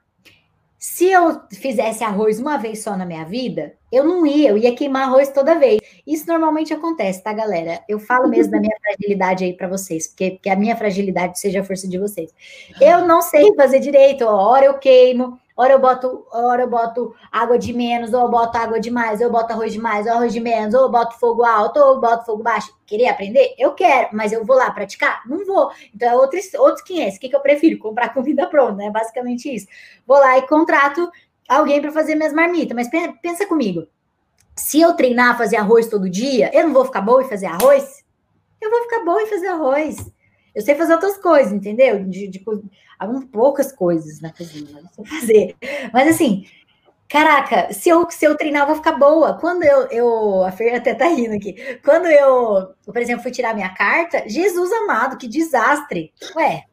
Se eu fizesse arroz uma vez só na minha vida, eu não ia, eu ia queimar arroz toda vez. Isso normalmente acontece, tá, galera? Eu falo mesmo da minha fragilidade aí para vocês, porque, porque a minha fragilidade seja a força de vocês. Eu não sei fazer direito, ó, hora eu queimo, hora eu boto, hora eu boto água de menos, ou eu boto água demais, ou eu boto arroz demais, ou arroz de menos, ou eu boto fogo alto, ou eu boto fogo baixo. Querer aprender? Eu quero, mas eu vou lá praticar? Não vou. Então é outros, outros 500. O que, que eu prefiro? Comprar comida pronta, né? Basicamente isso. Vou lá e contrato alguém para fazer minhas marmitas. Mas pensa comigo. Se eu treinar fazer arroz todo dia, eu não vou ficar boa em fazer arroz? eu vou ficar boa em fazer arroz. Eu sei fazer outras coisas, entendeu? De, de, algumas poucas coisas na cozinha, não sei fazer. Mas assim, caraca, se eu, se eu treinar, eu vou ficar boa. Quando eu, eu. A Fer até tá rindo aqui. Quando eu, por exemplo, fui tirar minha carta, Jesus amado, que desastre. Ué,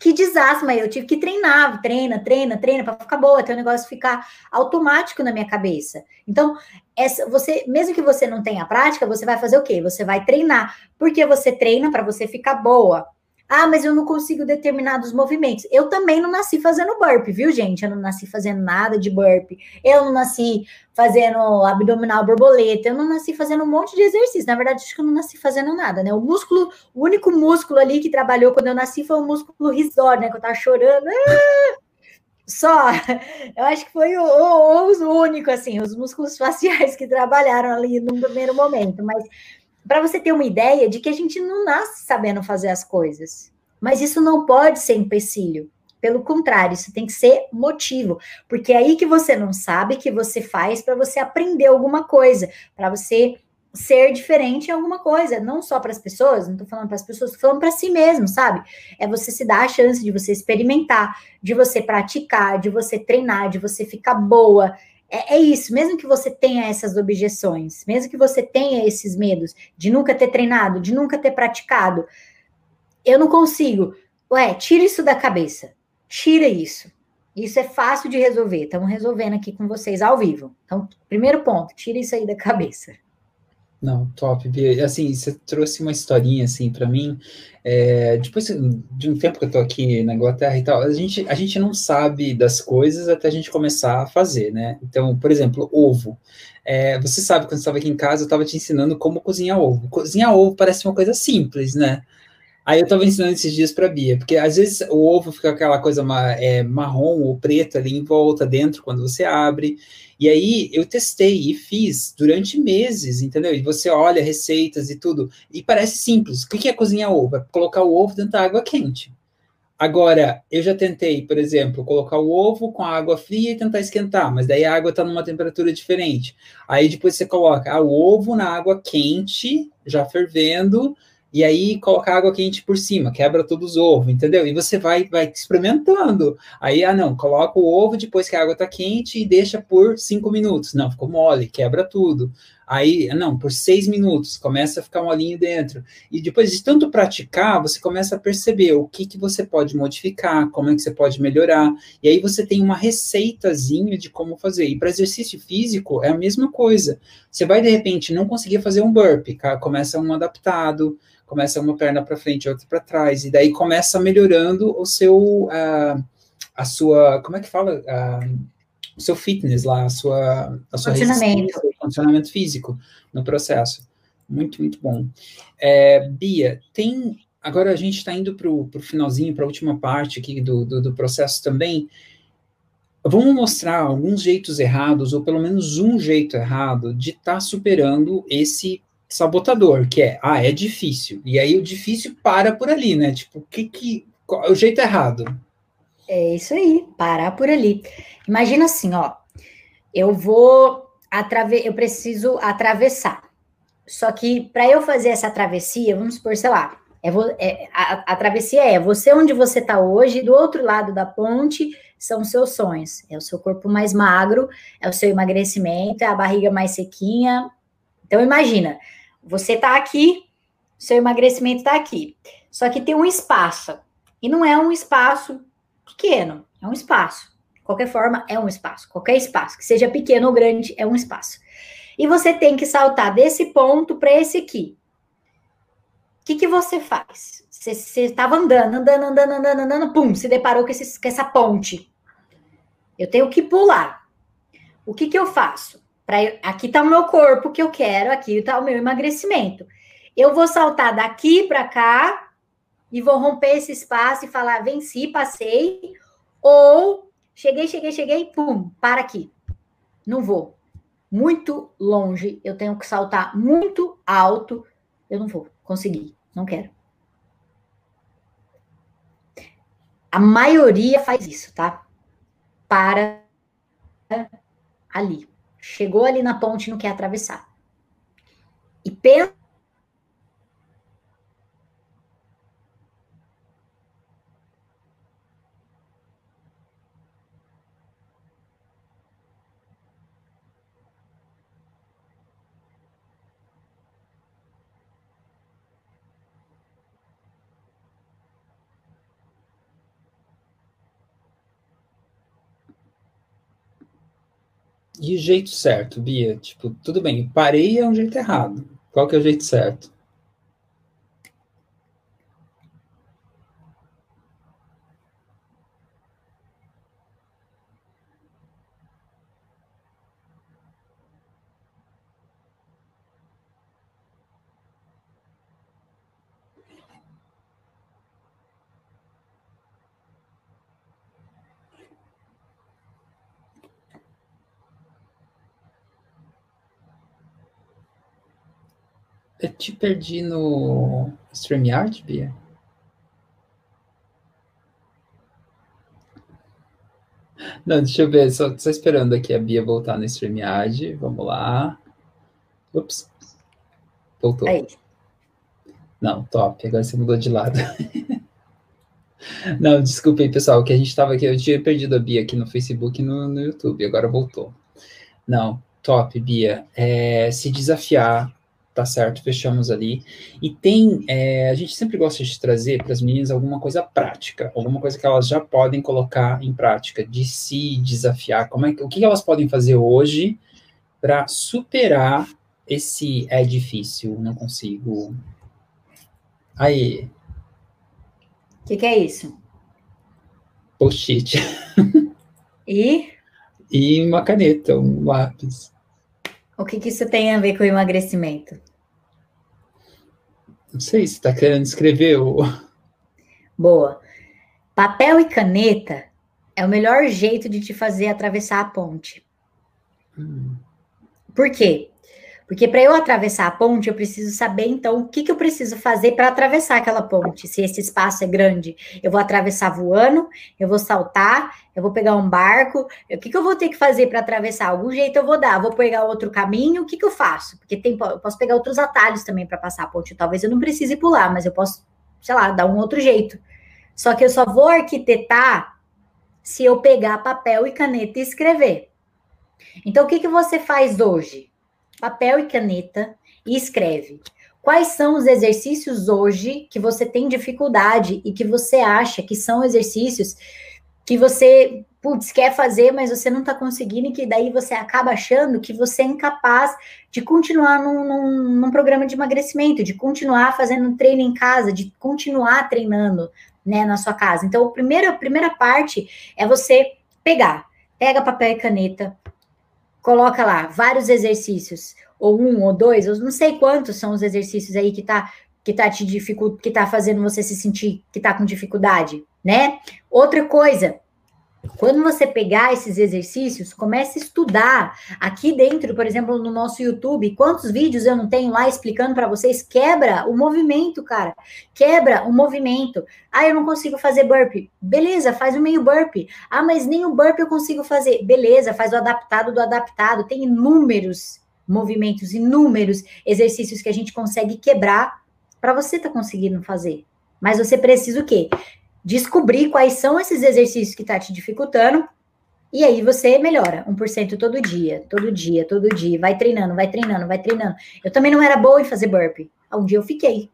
que desastre, mas eu tive que treinar, treina, treina, treina para ficar boa, até o negócio ficar automático na minha cabeça. Então, essa, você, mesmo que você não tenha prática, você vai fazer o quê? Você vai treinar, porque você treina para você ficar boa. Ah, mas eu não consigo determinados movimentos. Eu também não nasci fazendo burpe, viu, gente? Eu não nasci fazendo nada de burpe. Eu não nasci fazendo abdominal borboleta. Eu não nasci fazendo um monte de exercício. Na verdade, acho que eu não nasci fazendo nada, né? O músculo, o único músculo ali que trabalhou quando eu nasci foi o músculo risório, né? Que eu tava chorando. Ah! Só, eu acho que foi o, o, o único, assim, os músculos faciais que trabalharam ali no primeiro momento. Mas para você ter uma ideia de que a gente não nasce sabendo fazer as coisas. Mas isso não pode ser empecilho. Pelo contrário, isso tem que ser motivo, porque é aí que você não sabe que você faz para você aprender alguma coisa, para você ser diferente em alguma coisa, não só para as pessoas, não estou falando para as pessoas, estou falando para si mesmo, sabe? É você se dar a chance de você experimentar, de você praticar, de você treinar, de você ficar boa, é, é, isso, mesmo que você tenha essas objeções, mesmo que você tenha esses medos de nunca ter treinado, de nunca ter praticado, eu não consigo. Ué, tira isso da cabeça. Tira isso. Isso é fácil de resolver. Estamos resolvendo aqui com vocês ao vivo. Então, primeiro ponto, tira isso aí da cabeça. Não, top, Bia. Assim, você trouxe uma historinha, assim, para mim. É, depois de um tempo que eu tô aqui na Inglaterra e tal, a gente, a gente não sabe das coisas até a gente começar a fazer, né? Então, por exemplo, ovo. É, você sabe, quando estava aqui em casa, eu estava te ensinando como cozinhar ovo. Cozinhar ovo parece uma coisa simples, né? Aí eu estava ensinando esses dias para Bia, porque às vezes o ovo fica aquela coisa é, marrom ou preta ali em volta, dentro, quando você abre. E aí eu testei e fiz durante meses, entendeu? E você olha receitas e tudo, e parece simples. O que é cozinhar ovo? É colocar o ovo dentro da água quente. Agora, eu já tentei, por exemplo, colocar o ovo com a água fria e tentar esquentar, mas daí a água está numa temperatura diferente. Aí depois você coloca ah, o ovo na água quente, já fervendo, e aí coloca água quente por cima, quebra todos os ovos, entendeu? E você vai, vai experimentando. Aí, ah, não, coloca o ovo depois que a água tá quente e deixa por cinco minutos. Não, ficou mole, quebra tudo. Aí, não, por seis minutos, começa a ficar molinho dentro. E depois de tanto praticar, você começa a perceber o que, que você pode modificar, como é que você pode melhorar. E aí você tem uma receitazinha de como fazer. E para exercício físico, é a mesma coisa. Você vai, de repente, não conseguir fazer um burpee, começa um adaptado, começa uma perna para frente, outra para trás, e daí começa melhorando o seu, uh, a sua, como é que fala? Uh, o seu fitness lá, a sua, a sua condicionamento. Condicionamento físico no processo. Muito, muito bom. É, Bia, tem. Agora a gente está indo para o finalzinho, para a última parte aqui do, do, do processo também. Vamos mostrar alguns jeitos errados, ou pelo menos um jeito errado, de estar tá superando esse sabotador, que é, ah, é difícil. E aí o difícil para por ali, né? Tipo, que que. Qual o jeito errado? É isso aí, parar por ali. Imagina assim, ó. Eu vou atrave eu preciso atravessar. Só que para eu fazer essa travessia, vamos supor, sei lá, é, é a, a, travessia é você onde você está hoje, do outro lado da ponte são os seus sonhos. É o seu corpo mais magro, é o seu emagrecimento, é a barriga mais sequinha. Então imagina, você está aqui, seu emagrecimento está aqui. Só que tem um espaço. E não é um espaço pequeno, é um espaço. Qualquer forma, é um espaço. Qualquer espaço, que seja pequeno ou grande, é um espaço. E você tem que saltar desse ponto para esse aqui. O que, que você faz? Você estava andando, andando, andando, andando, andando, pum, se deparou com, esse, com essa ponte. Eu tenho que pular. O que, que eu faço? Pra, aqui está o meu corpo que eu quero, aqui está o meu emagrecimento. Eu vou saltar daqui para cá e vou romper esse espaço e falar: venci, passei. Ou cheguei, cheguei, cheguei, pum, para aqui. Não vou. Muito longe, eu tenho que saltar muito alto. Eu não vou conseguir, não quero. A maioria faz isso, tá? Para ali. Chegou ali na ponte não quer atravessar. E pensa Jeito certo, Bia? Tipo, tudo bem, parei é um jeito errado. Qual que é o jeito certo? Eu te perdi no StreamYard, Bia? Não, deixa eu ver, só, só esperando aqui a Bia voltar no StreamYard. Vamos lá. Ups. Voltou. Aí. Não, top. Agora você mudou de lado. Não, desculpa aí, pessoal, que a gente estava aqui. Eu tinha perdido a Bia aqui no Facebook e no, no YouTube. Agora voltou. Não, top, Bia. É, se desafiar tá certo, fechamos ali. E tem, é, a gente sempre gosta de trazer para as meninas alguma coisa prática, alguma coisa que elas já podem colocar em prática, de se desafiar. Como é, o que elas podem fazer hoje para superar esse é difícil, não consigo. Aí. O que, que é isso? Post-it. E? E uma caneta, um lápis. O que, que isso tem a ver com o emagrecimento? Não sei se está querendo escrever o. Boa. Papel e caneta é o melhor jeito de te fazer atravessar a ponte. Hum. Por quê? Porque para eu atravessar a ponte, eu preciso saber, então, o que, que eu preciso fazer para atravessar aquela ponte. Se esse espaço é grande, eu vou atravessar voando, eu vou saltar, eu vou pegar um barco. O que, que eu vou ter que fazer para atravessar? Algum jeito eu vou dar. Vou pegar outro caminho, o que, que eu faço? Porque tem, eu posso pegar outros atalhos também para passar a ponte. Talvez eu não precise pular, mas eu posso, sei lá, dar um outro jeito. Só que eu só vou arquitetar se eu pegar papel e caneta e escrever. Então, o que, que você faz hoje? Papel e caneta e escreve. Quais são os exercícios hoje que você tem dificuldade e que você acha que são exercícios que você, putz, quer fazer, mas você não está conseguindo e que daí você acaba achando que você é incapaz de continuar num, num, num programa de emagrecimento, de continuar fazendo treino em casa, de continuar treinando, né, na sua casa. Então, primeira, a primeira parte é você pegar, pega papel e caneta, coloca lá vários exercícios, ou um ou dois, eu não sei quantos são os exercícios aí que tá que tá te dificult, que tá fazendo você se sentir que tá com dificuldade, né? Outra coisa, quando você pegar esses exercícios, comece a estudar. Aqui dentro, por exemplo, no nosso YouTube, quantos vídeos eu não tenho lá explicando para vocês? Quebra o movimento, cara. Quebra o movimento. Ah, eu não consigo fazer burpee. Beleza, faz o meio burpee. Ah, mas nem o burpee eu consigo fazer. Beleza, faz o adaptado do adaptado. Tem inúmeros movimentos, inúmeros exercícios que a gente consegue quebrar para você estar tá conseguindo fazer. Mas você precisa o quê? Descobrir quais são esses exercícios que está te dificultando, e aí você melhora 1% todo dia, todo dia, todo dia. Vai treinando, vai treinando, vai treinando. Eu também não era boa em fazer burpee. Um dia eu fiquei.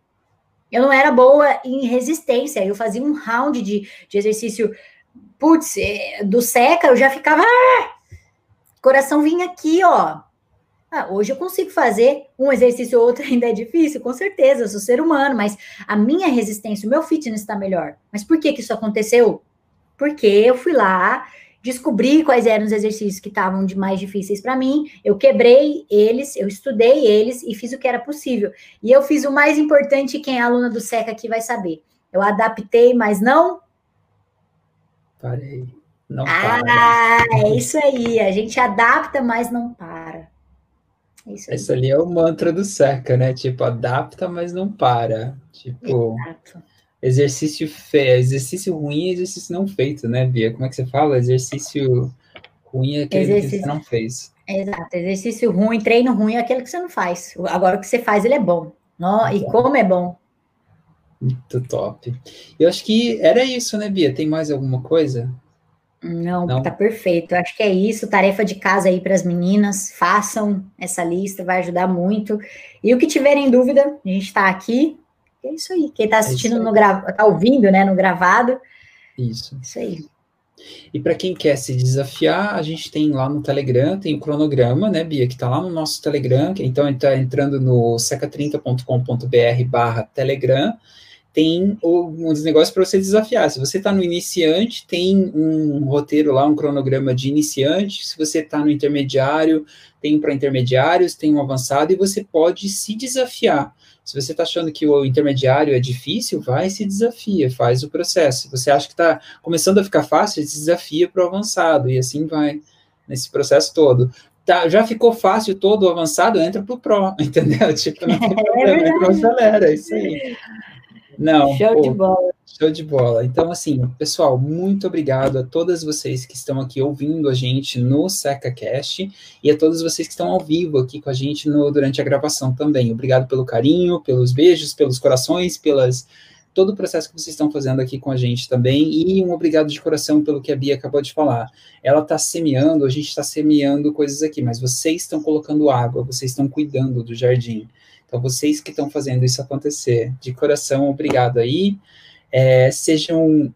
Eu não era boa em resistência. Eu fazia um round de, de exercício, putz, é, do seca, eu já ficava. Ah! Coração vinha aqui, ó. Ah, hoje eu consigo fazer um exercício ou outro, ainda é difícil, com certeza, eu sou ser humano, mas a minha resistência, o meu fitness está melhor. Mas por que, que isso aconteceu? Porque eu fui lá, descobri quais eram os exercícios que estavam de mais difíceis para mim, eu quebrei eles, eu estudei eles e fiz o que era possível. E eu fiz o mais importante, quem é aluna do SECA aqui vai saber. Eu adaptei, mas não. Parei. Não ah, para. é isso aí. A gente adapta, mas não para. Isso Esse ali é o mantra do Seca, né? Tipo, adapta, mas não para. Tipo, Exato. exercício feio, exercício ruim é exercício não feito, né, Bia? Como é que você fala? Exercício ruim é aquele exercício... que você não fez. Exato, exercício ruim, treino ruim é aquele que você não faz. Agora o que você faz, ele é bom. Não, e como é bom. Muito top. Eu acho que era isso, né, Bia? Tem mais alguma coisa? Não, Não, tá perfeito. Acho que é isso. Tarefa de casa aí para as meninas. Façam essa lista, vai ajudar muito. E o que tiverem dúvida, a gente está aqui. É isso aí. Quem está é assistindo é no gravado, está ouvindo, né, no gravado. Isso. Isso aí. E para quem quer se desafiar, a gente tem lá no Telegram, tem o cronograma, né, Bia, que está lá no nosso Telegram, então está entrando no seca30.com.br barra Telegram, tem uns negócios para você desafiar. Se você está no iniciante, tem um roteiro lá, um cronograma de iniciante. Se você está no intermediário, tem para intermediários, tem um avançado, e você pode se desafiar. Se você está achando que o intermediário é difícil, vai se desafia, faz o processo. Se você acha que está começando a ficar fácil, se desafia para o avançado, e assim vai nesse processo todo. Tá, já ficou fácil todo avançado, entra para o Pro, entendeu? Tipo, não tem é problema, entra acelera, é isso aí. Não. Show pô, de bola. Show de bola. Então, assim, pessoal, muito obrigado a todas vocês que estão aqui ouvindo a gente no SecaCast e a todos vocês que estão ao vivo aqui com a gente no, durante a gravação também. Obrigado pelo carinho, pelos beijos, pelos corações, pelas todo o processo que vocês estão fazendo aqui com a gente também, e um obrigado de coração pelo que a Bia acabou de falar. Ela está semeando, a gente está semeando coisas aqui, mas vocês estão colocando água, vocês estão cuidando do jardim. Então, vocês que estão fazendo isso acontecer, de coração, obrigado aí. É, sejam.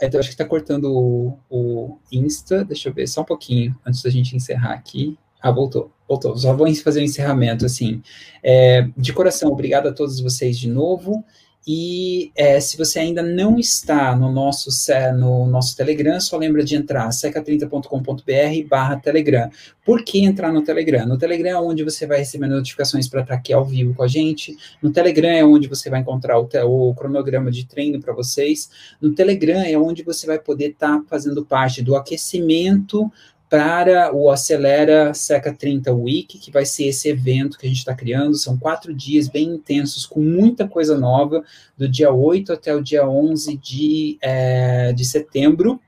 É, eu acho que está cortando o, o, Insta, deixa eu ver só um pouquinho antes da gente encerrar aqui. Ah, voltou, voltou. Só vou fazer o um encerramento, assim. É, de coração, obrigado a todos vocês de novo. E é, se você ainda não está no nosso, no nosso Telegram, só lembra de entrar seca30.com.br barra Telegram. Por que entrar no Telegram? No Telegram é onde você vai receber notificações para estar aqui ao vivo com a gente. No Telegram é onde você vai encontrar o, o cronograma de treino para vocês. No Telegram é onde você vai poder estar tá fazendo parte do aquecimento para o Acelera Seca 30 Week, que vai ser esse evento que a gente está criando. São quatro dias bem intensos, com muita coisa nova, do dia 8 até o dia 11 de, é, de setembro.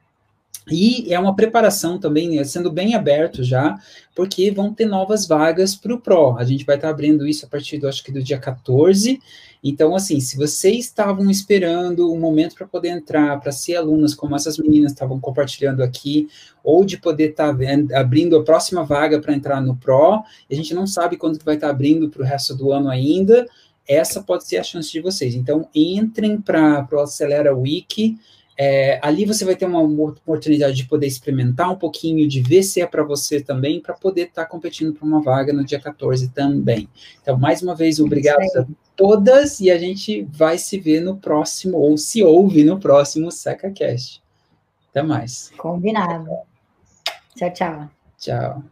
E é uma preparação também, né, sendo bem aberto já, porque vão ter novas vagas para o PRO. A gente vai estar tá abrindo isso a partir do, acho que do dia 14, então, assim, se vocês estavam esperando um momento para poder entrar, para ser alunas, como essas meninas estavam compartilhando aqui, ou de poder estar tá abrindo a próxima vaga para entrar no Pro, a gente não sabe quando que vai estar tá abrindo para o resto do ano ainda, essa pode ser a chance de vocês. Então, entrem para o Acelera Week, é, ali você vai ter uma oportunidade de poder experimentar um pouquinho, de ver se é para você também, para poder estar tá competindo para uma vaga no dia 14 também. Então, mais uma vez, obrigado a todas e a gente vai se ver no próximo, ou se ouve no próximo SecaCast. Até mais. Combinado. Tchau, tchau. Tchau.